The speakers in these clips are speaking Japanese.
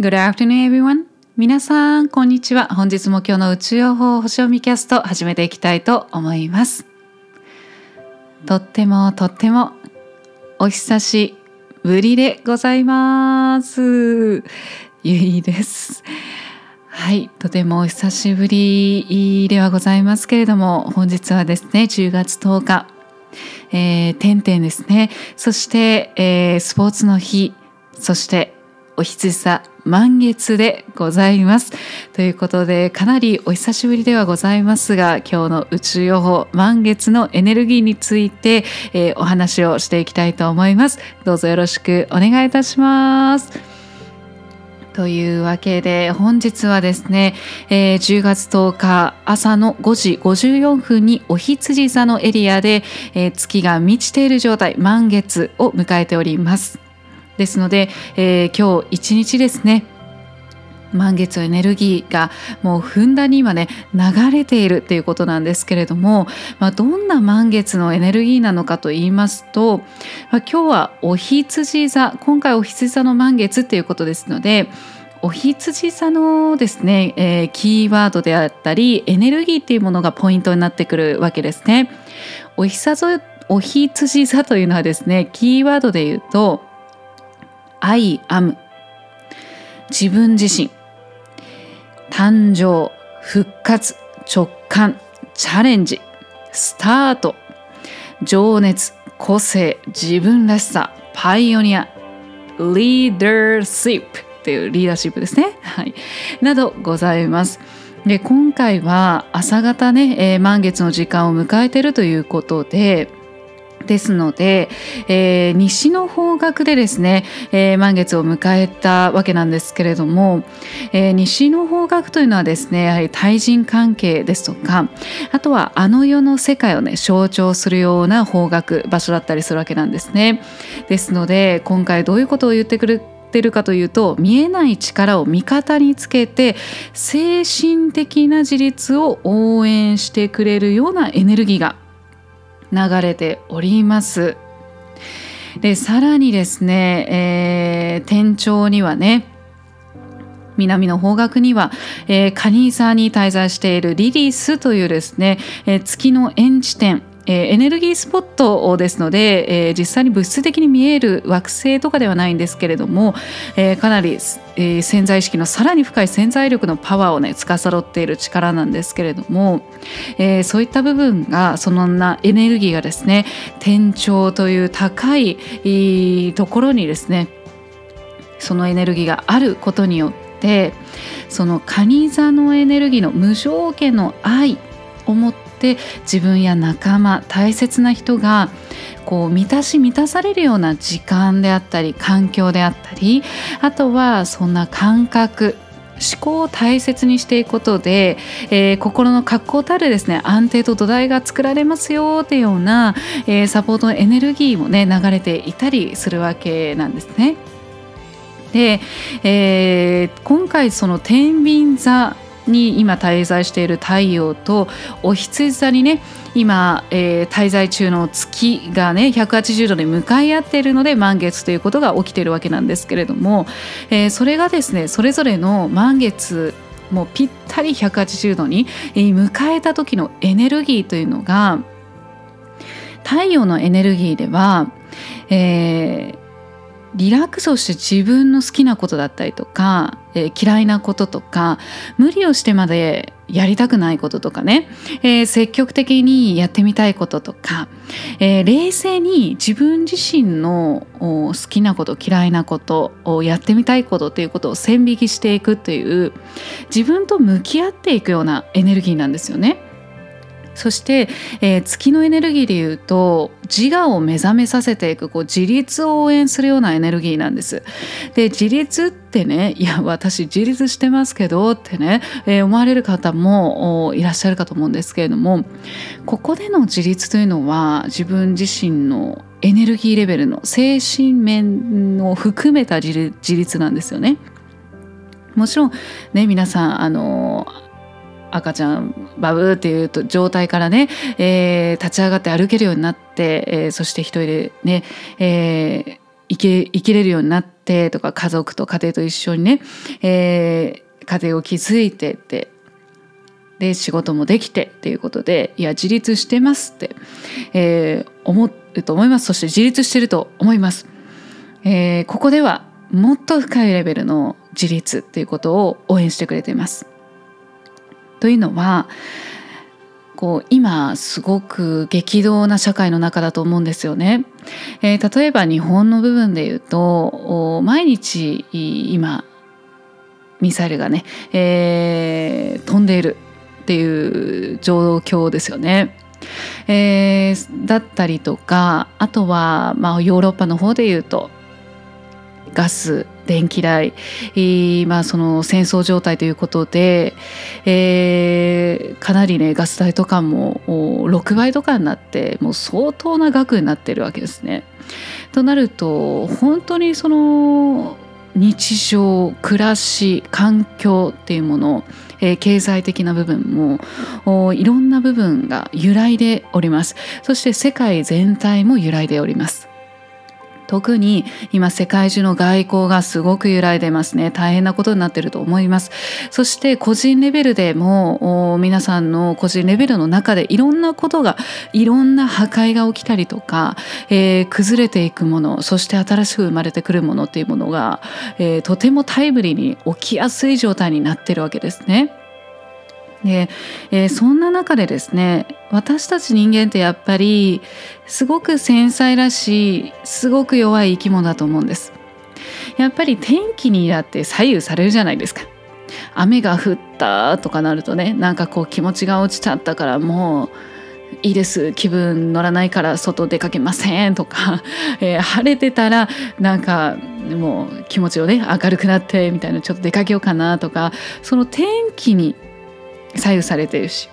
Good afternoon, everyone. 皆さん、こんにちは。本日も今日の宇宙予報星読みキャスト始めていきたいと思います。とってもとってもお久しぶりでございます。ゆいです。はい、とてもお久しぶりではございますけれども、本日はですね、10月10日、えー、点々ですね。そして、えースポーツの日、そしてお羊座満月でございます。ということでかなりお久しぶりではございますが今日の宇宙予報満月のエネルギーについて、えーお話をしていきたいと思います。どうぞよろしくお願いいたします。というわけで本日はですね、えー10月10日朝の5時54分にお羊座のエリアで、えー月が満ちている状態満月を迎えております。ですので、えー今日一日ですね満月エネルギーがもうふんだんに今ね流れているっていうことなんですけれども、まあ、どんな満月のエネルギーなのかと言いますと、まあ、今日はお羊座今回お羊座の満月っていうことですのでお羊座のですね、えーキーワードであったりエネルギーっていうものがポイントになってくるわけですね。お羊座お羊座というのはですねキーワードで言うと「I am」自分自身。誕生復活直感チャレンジスタート。情熱個性自分らしさパイオニア。リーダーシップ。っていうリーダーシップですね、はい、などございます。で今回は朝方ね、えー満月の時間を迎えてるということでですので、えー西の方角でですね、えー満月を迎えたわけなんですけれども、えー西の方角というのはですねやはり対人関係ですとかあとはあの世の世界をね象徴するような方角場所だったりするわけなんですね。ですので今回どういうことを言ってくるてるかというと見えない力を味方につけて精神的な自立を応援してくれるようなエネルギーが流れております。でさらにですね、えー天頂にはね南の方角には、えーカニ座に滞在しているリリスというですね、えー月の円地点えーエネルギースポットですので、えー実際に物質的に見える惑星とかではないんですけれども、えーかなり、えー潜在意識のさらに深い潜在力のパワーをね司っている力なんですけれども、えーそういった部分がそのなエネルギーがですね天頂という高いえーところにですねそのエネルギーがあることによってその蟹座のエネルギーの無条件の愛を持って自分や仲間大切な人がこう満たし満たされるような時間であったり環境であったりあとはそんな感覚思考を大切にしていくことで、えー心の確固たるですね安定と土台が作られますよっていうような、えーサポートのエネルギーもね流れていたりするわけなんですね。で、えー今回その天秤座に今滞在している太陽とお羊座にね今、えー滞在中の月がね180度で向かい合っているので満月ということが起きているわけなんですけれども、えーそれがですねそれぞれの満月もうぴったり180度に迎えた時のエネルギーというのが太陽のエネルギーでは、えーリラックスをして自分の好きなことだったりとか、えー嫌いなこととか無理をしてまでやりたくないこととかね、えー積極的にやってみたいこととか、えー冷静に自分自身の好きなこと嫌いなことをやってみたいことということを線引きしていくという自分と向き合っていくようなエネルギーなんですよね。そして、えー月のエネルギーでいうと自我を目覚めさせていくこう自立を応援するようなエネルギーなんです。で自立ってねいや私自立してますけどってね、えー思われる方もいらっしゃるかと思うんですけれどもここでの自立というのは自分自身のエネルギーレベルの精神面を含めた自立自立なんですよね。もちろんね皆さんあの赤ちゃんバブーっていう状態からね、えー立ち上がって歩けるようになって、えーそして一人でね、えー生き生きれるようになってってとか家族と家庭と一緒にね、えー、家庭を築いてってで仕事もできてっていうことでいや自立してますって、えー、思うと思いますそして自立してると思います、えー、ここではもっと深いレベルの自立っていうことを応援してくれています。というのはこう今すごく激動な社会の中だと思うんですよね。えー、例えば日本の部分で言うと毎日今ミサイルがね、えー、飛んでいるっていう状況ですよね。えー、だったりとかあとは、まあ、ヨーロッパの方で言うとガス電気代、まあ、その戦争状態ということで、えー、かなりねガス代とかも6倍とかになってもう相当な額になってるわけですね。となると本当にその日常暮らし環境っていうもの、えー、経済的な部分もいろんな部分が揺らいでおりますそして世界全体も揺らいでおります特に今世界中の外交がすごく揺らいでますね大変なことになってると思いますそして個人レベルでも皆さんの個人レベルの中でいろんなことがいろんな破壊が起きたりとか、えー、崩れていくものそして新しく生まれてくるものっていうものが、えー、とてもタイムリーに起きやすい状態になってるわけですね。で、えー、そんな中でですね私たち人間ってやっぱりすごく繊細らしいすごく弱い生き物だと思うんです。やっぱり天気にだって左右されるじゃないですか。雨が降ったとかなるとねなんかこう気持ちが落ちちゃったからもういいです気分乗らないから外出かけませんとか、えー、晴れてたらなんかもう気持ちをね明るくなってみたいなちょっと出かけようかなとかその天気に左右されてるし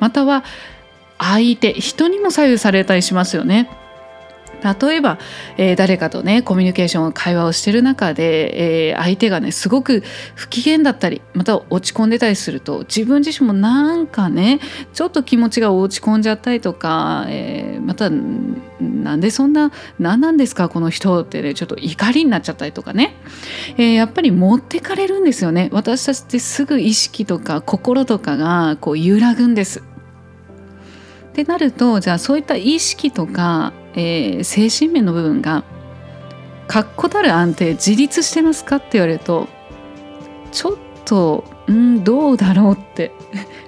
または相手人にも左右されたりしますよね。例えば、えー、誰かとねコミュニケーション会話をしてる中で、えー、相手がねすごく不機嫌だったりまた落ち込んでたりすると自分自身もなんかねちょっと気持ちが落ち込んじゃったりとか、えー、またなんでそんな何なんですかこの人ってねちょっと怒りになっちゃったりとかね、えやっぱり持ってかれるんですよね私たちってすぐ意識とか心とかがこう揺らぐんです。ってなるとじゃあそういった意識とかえー、精神面の部分が確固たる安定自立してますかって言われるとちょっとんどうだろうって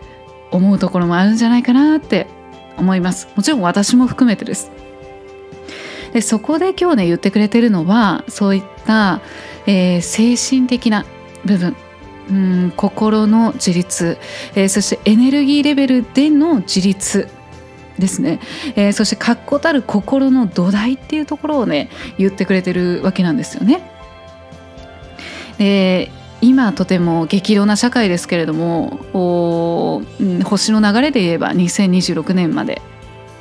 思うところもあるんじゃないかなって思います。もちろん私も含めてです。でそこで今日ね言ってくれてるのはそういった、えー、精神的な部分。うん心の自立、えー、そしてエネルギーレベルでの自立。ですね、えー、そして確固たる心の土台っていうところをね言ってくれてるわけなんですよね。で今とても激動な社会ですけれどもお、星の流れで言えば2026年まで、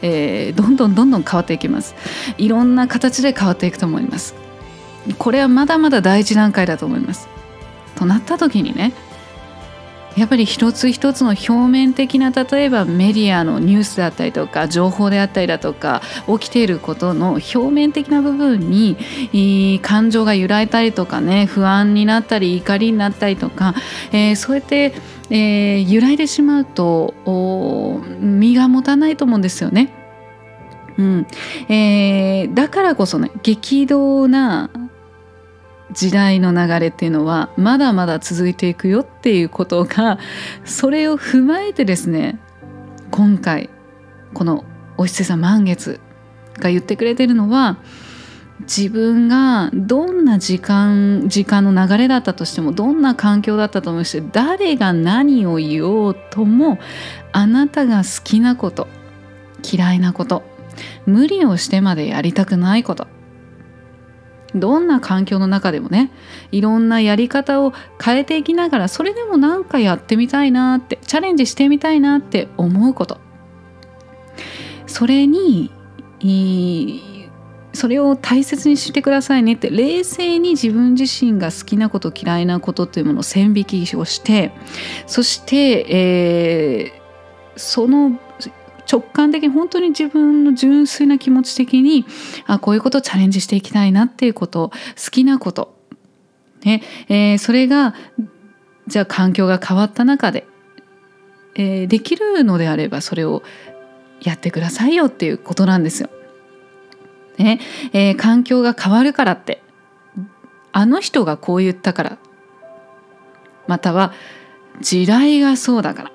えー、どんどんどんどん変わっていきます。いろんな形で変わっていくと思います。これはまだまだ大事段階だと思います。となった時にねやっぱり一つ一つの表面的な例えばメディアのニュースだったりとか情報であったりだとか起きていることの表面的な部分に感情が揺らいだりとかね不安になったり怒りになったりとか、えー、そうやって、えー、揺らいでしまうと身が持たないと思うんですよね。うんえー、だからこそね激動な時代の流れっていうのはまだまだ続いていくよっていうことがそれを踏まえてですね今回このお伊勢さん満月が言ってくれてるのは自分がどんな時間時間の流れだったとしてもどんな環境だったと思うし誰が何を言おうともあなたが好きなこと嫌いなこと無理をしてまでやりたくないことどんな環境の中でもねいろんなやり方を変えていきながらそれでも何かやってみたいなってチャレンジしてみたいなって思うこと。それにそれを大切にしてくださいねって冷静に自分自身が好きなこと嫌いなことっていうものを線引きをしてそして、えー、その直感的に本当に自分の純粋な気持ち的にあこういうことをチャレンジしていきたいなっていうこと好きなことねえー、それがじゃあ環境が変わった中で、えー、できるのであればそれをやってくださいよっていうことなんですよ。ねえー、環境が変わるからってあの人がこう言ったからまたは時代がそうだから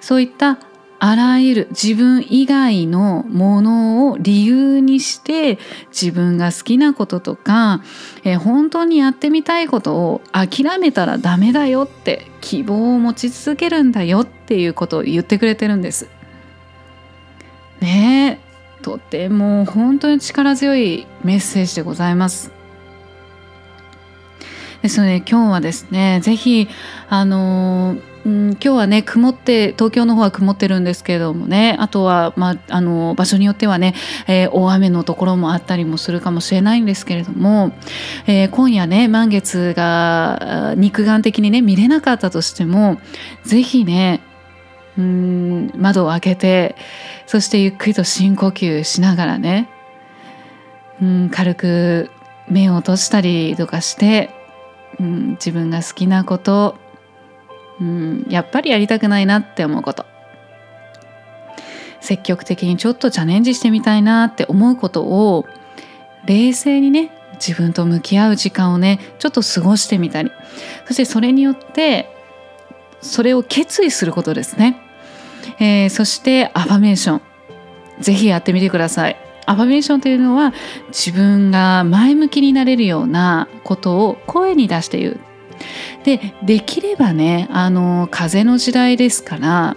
そういったあらゆる自分以外のものを理由にして自分が好きなこととか、えー、本当にやってみたいことを諦めたらダメだよって希望を持ち続けるんだよっていうことを言ってくれてるんです。ねえとても本当に力強いメッセージでございます。ですので今日はですね是非あのーうん、今日はね曇って東京の方は曇ってるんですけれどもね。あとは、まあ、あの場所によってはね、えー、大雨のところもあったりもするかもしれないんですけれども、えー、今夜ね満月が肉眼的にね見れなかったとしても是非ねうん窓を開けてそしてゆっくりと深呼吸しながらねうん軽く目を閉じたりとかして、うん、自分が好きなことうんやっぱりやりたくないなって思うこと。積極的にちょっとチャレンジしてみたいなって思うことを冷静にね自分と向き合う時間をねちょっと過ごしてみたり。そしてそれによってそれを決意することですね、えー、そしてアファメーション。ぜひやってみてください。アファメーションというのは自分が前向きになれるようなことを声に出して言う。でできればねあの風の時代ですから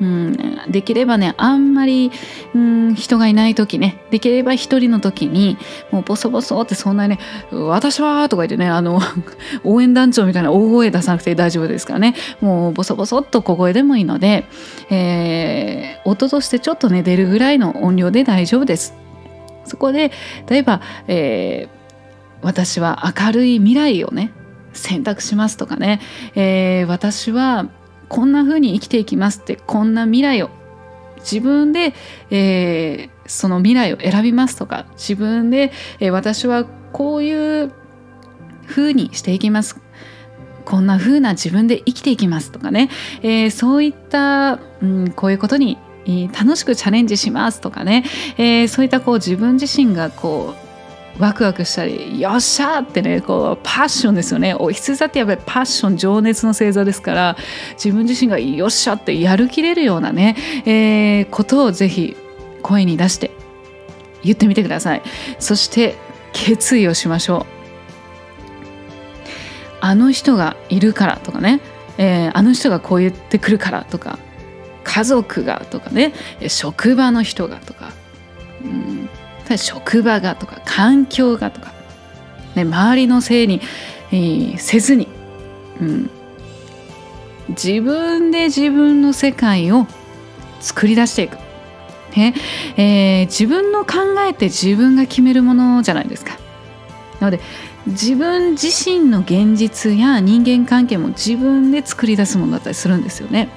うん、できればねあんまり、うん、人がいない時ねできれば一人の時にもうボソボソってそんなにね「私は」とか言ってねあの 応援団長みたいな大声出さなくて大丈夫ですからねもうボソボソっと小声でもいいので、えー、音としてちょっとね出るぐらいの音量で大丈夫です。そこで例えば、えー、私は明るい未来をね選択しますとかね、えー、私はこんな風に生きていきますってこんな未来を自分で、えー、その未来を選びますとか自分で、えー、私はこういう風にしていきます。こんな風な自分で生きていきますとかね、えー、そういった、うん、こういうことに楽しくチャレンジしますとかね、えー、そういったこう自分自身がこうワクワクしたりよっしゃーってねこうパッションですよね。お羊座ってやっぱりパッション情熱の星座ですから自分自身がよっしゃってやる気れるようなね、えー、ことをぜひ声に出して言ってみてください。そして決意をしましょう。あの人がいるからとかね、えー、あの人がこう言ってくるからとか家族がとかね職場の人がとか、うん職場がとか環境がとか、ね、周りのせいに、えー、せずに、うん、自分で自分の世界を作り出していく、ねえー、自分の考えて自分が決めるものじゃないですか。なので自分自身の現実や人間関係も自分で作り出すものだったりするんですよね。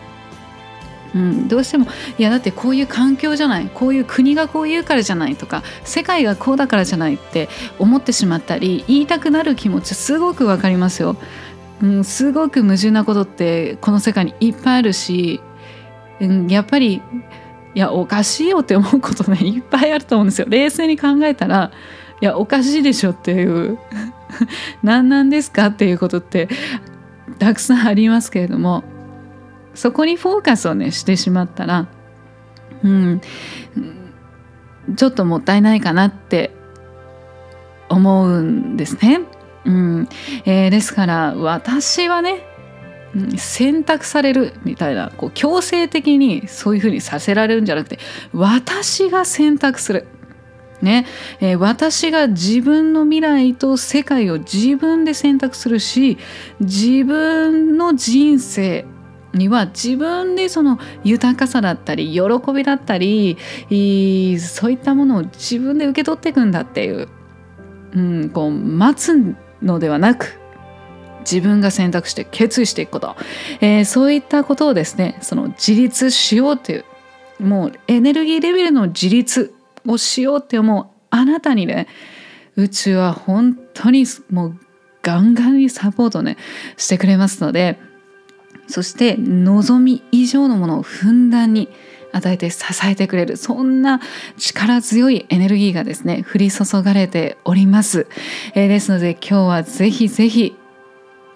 うん、どうしてもいやだってこういう環境じゃないこういう国がこう言うからじゃないとか世界がこうだからじゃないって思ってしまったり言いたくなる気持ちすごくわかりますよ。うん、すごく矛盾なことってこの世界にいっぱいあるし、うん、やっぱりいやおかしいよって思うことね いっぱいあると思うんですよ。冷静に考えたらいやおかしいでしょっていう 何なんですかっていうことってたくさんありますけれどもそこにフォーカスをねしてしまったらうんちょっともったいないかなって思うんですね。うんえー、ですから私はね選択されるみたいなこう強制的にそういうふうにさせられるんじゃなくて私が選択する。ねえー、私が自分の未来と世界を自分で選択するし自分の人生には自分でその豊かさだったり喜びだったりそういったものを自分で受け取っていくんだっていう,、うん、こう待つのではなく自分が選択して決意していくこと、えー、そういったことをですねその自立しようというもうエネルギーレベルの自立をしようって思うあなたにね宇宙は本当にもうガンガンにサポートねしてくれますのでそして望み以上のものをふんだんに与えて支えてくれるそんな力強いエネルギーがですね降り注がれております、えー、ですので今日はぜひぜひ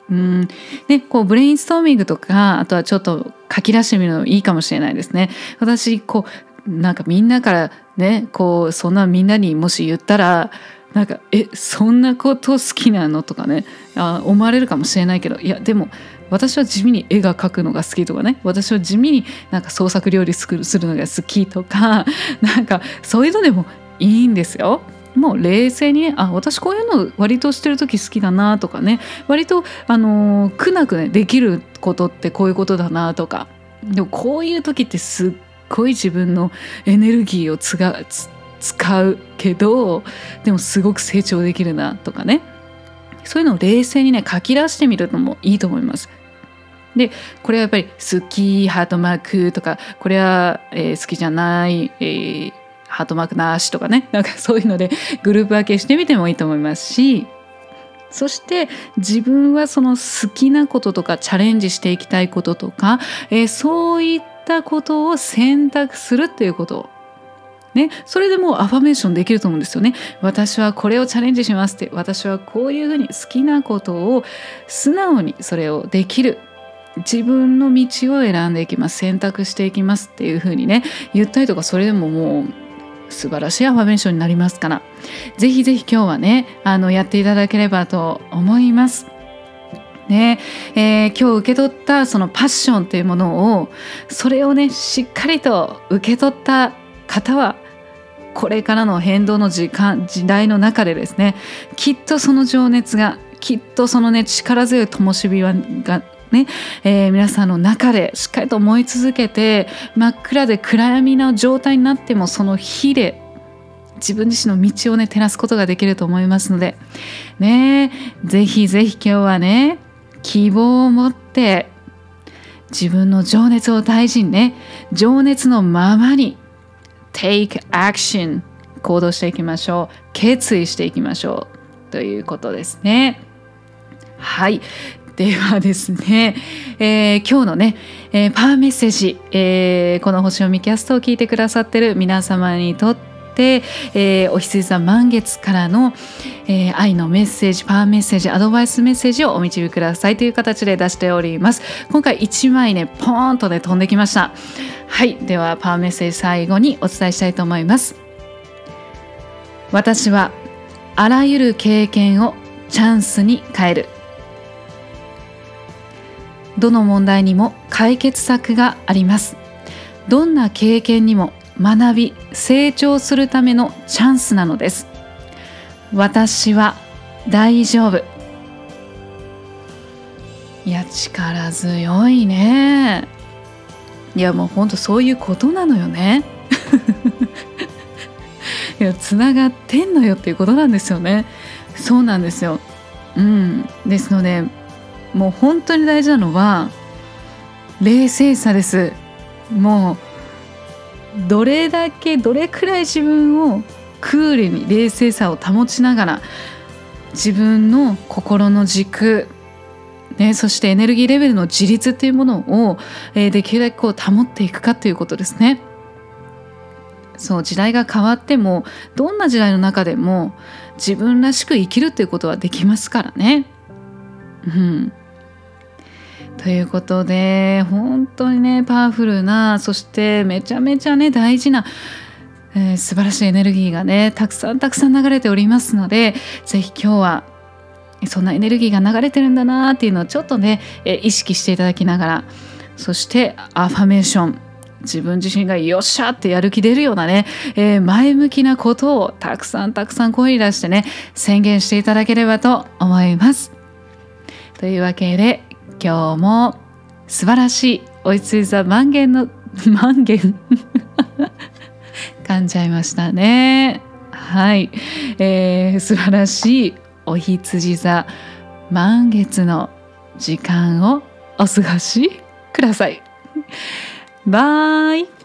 うんね、こうブレインストーミングとかあとはちょっと書き出してみるのもいいかもしれないですね。私こうなんかみんなからねこうそんなみんなにもし言ったらなんか「えそんなこと好きなの?」とかねあ思われるかもしれないけどいやでも私は地味に絵が描くのが好きとかね。私は地味になんか創作料理するのが好きとか。なんかそういうのでもいいんですよ。もう冷静にねあ私こういうの割としてる時好きだなとかね。割とあの苦なくねできることってこういうことだなとか。でもこういう時ってすっごい自分のエネルギーを使うけどでもすごく成長できるなとかね。そういうのを冷静にね書き出してみるのもいいと思います。でこれはやっぱり好きハートマークとかこれは、えー、好きじゃない、えー、ハートマークなしとかね なんかそういうのでグループ分けしてみてもいいと思いますしそして自分はその好きなこととかチャレンジしていきたいこととか、えー、そういったことを選択するっていうことね、それでもうアファメーションできると思うんですよね。私はこれをチャレンジしますって。私はこういうふうに好きなことを素直にそれをできる。自分の道を選んでいきます。選択していきますっていうふうにね。言ったりとかそれでももう素晴らしいアファメーションになりますから。ぜひぜひ今日はねあのやっていただければと思います。ね。えー、今日受け取ったそのパッションというものをそれをねしっかりと受け取った方はこれからの変動の時間時代の中でですね。きっとその情熱がきっとそのね力強い灯火がね、えー、皆さんの中でしっかりと思い続けて真っ暗で暗闇な状態になってもその火で自分自身の道をね照らすことができると思いますのでねぜひぜひ今日はね希望を持って自分の情熱を大事にね情熱のままに take action 行動していきましょう。決意していきましょう。ということですね。はい。ではですね、えー、今日のね、えー、パワーメッセージ、えー、この星読みキャストを聞いてくださってる皆様にとって、えー、お羊座満月からの、えー、愛のメッセージパワーメッセージアドバイスメッセージをお導きくださいという形で出しております。今回1枚ねポーンとね飛んできました。はいではパワーメッセージ最後にお伝えしたいと思います。私はあらゆる経験をチャンスに変える。どの問題にも解決策があります。どんな経験にも学び成長するためのチャンスなのです。私は大丈夫。いや力強いね。いやもうほんとそういうことなのよね。いやつながってんのよっていうことなんですよね。そうなんですよ。うん。ですのでもう本当に大事なのは冷静さです。もうどれだけどれくらい自分をクールに冷静さを保ちながら自分の心の軸ね、そしてエネルギーレベルの自立っていうものを、えー、できるだけこう保っていくかということですね。そう時代が変わってもどんな時代の中でも自分らしく生きるっていうことはできますからね。うん、ということで本当にねパワフルなそしてめちゃめちゃね大事な、えー、素晴らしいエネルギーがねたくさんたくさん流れておりますので是非今日はそんなエネルギーが流れてるんだなっていうのをちょっとね、えー、意識していただきながらそしてアファメーション自分自身がよっしゃってやる気出るようなね、えー、前向きなことをたくさんたくさん声に出してね宣言していただければと思います。というわけで今日も素晴らしいおいつい座満言の満言噛んじゃいましたね。はい、えー、素晴らしいお羊座満月の時間をお過ごしください。バイ。